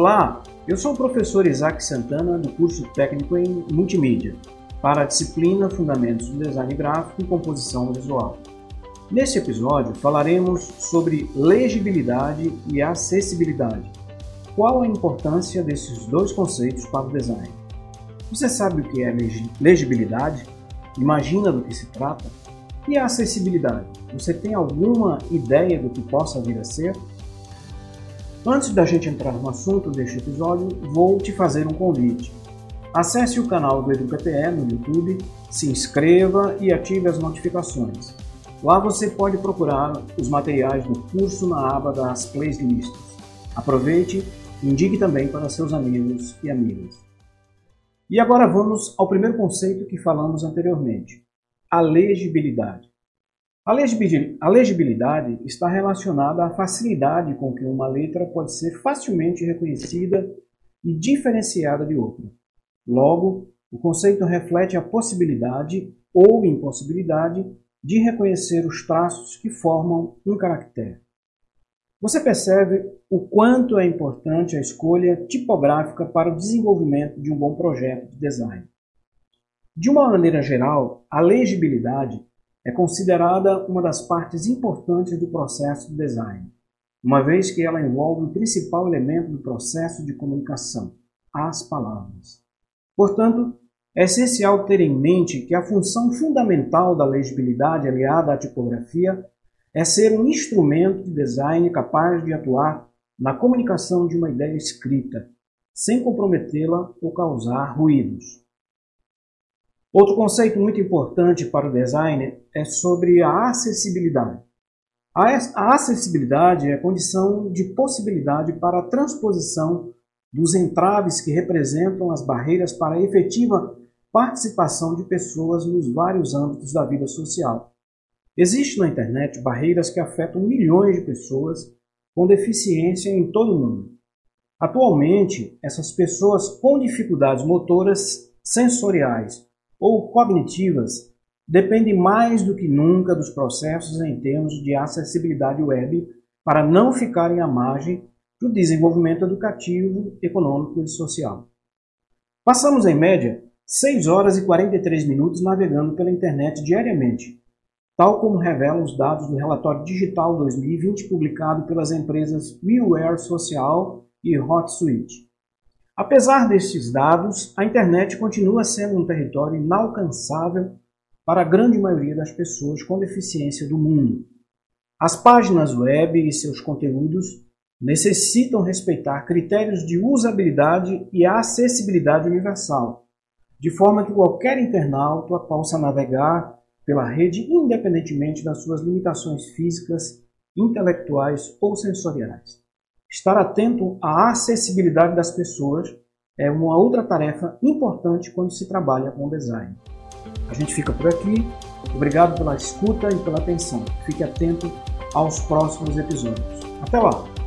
Olá, eu sou o professor Isaac Santana do curso técnico em Multimídia para a disciplina Fundamentos do Design Gráfico e Composição Visual. Neste episódio falaremos sobre legibilidade e acessibilidade. Qual a importância desses dois conceitos para o design? Você sabe o que é legibilidade? Imagina do que se trata? E a acessibilidade? Você tem alguma ideia do que possa vir a ser? Antes da gente entrar no assunto deste episódio, vou te fazer um convite. Acesse o canal do EducaPE no YouTube, se inscreva e ative as notificações. Lá você pode procurar os materiais do curso na aba das playlists. Aproveite e indique também para seus amigos e amigas. E agora vamos ao primeiro conceito que falamos anteriormente, a legibilidade. A legibilidade está relacionada à facilidade com que uma letra pode ser facilmente reconhecida e diferenciada de outra. Logo, o conceito reflete a possibilidade ou impossibilidade de reconhecer os traços que formam um caractere. Você percebe o quanto é importante a escolha tipográfica para o desenvolvimento de um bom projeto de design. De uma maneira geral, a legibilidade é considerada uma das partes importantes do processo de design, uma vez que ela envolve o principal elemento do processo de comunicação, as palavras. Portanto, é essencial ter em mente que a função fundamental da legibilidade aliada à tipografia é ser um instrumento de design capaz de atuar na comunicação de uma ideia escrita, sem comprometê-la ou causar ruídos. Outro conceito muito importante para o design é sobre a acessibilidade. A acessibilidade é condição de possibilidade para a transposição dos entraves que representam as barreiras para a efetiva participação de pessoas nos vários âmbitos da vida social. Existem na internet barreiras que afetam milhões de pessoas com deficiência em todo o mundo. Atualmente, essas pessoas com dificuldades motoras, sensoriais ou cognitivas dependem mais do que nunca dos processos em termos de acessibilidade web para não ficarem à margem do desenvolvimento educativo, econômico e social. Passamos, em média, 6 horas e 43 minutos navegando pela internet diariamente, tal como revelam os dados do relatório digital 2020 publicado pelas empresas WeWare Social e HotSuite. Apesar destes dados, a internet continua sendo um território inalcançável para a grande maioria das pessoas com deficiência do mundo. As páginas web e seus conteúdos necessitam respeitar critérios de usabilidade e acessibilidade universal, de forma que qualquer internauta possa navegar pela rede independentemente das suas limitações físicas, intelectuais ou sensoriais. Estar atento à acessibilidade das pessoas é uma outra tarefa importante quando se trabalha com design. A gente fica por aqui. Obrigado pela escuta e pela atenção. Fique atento aos próximos episódios. Até lá!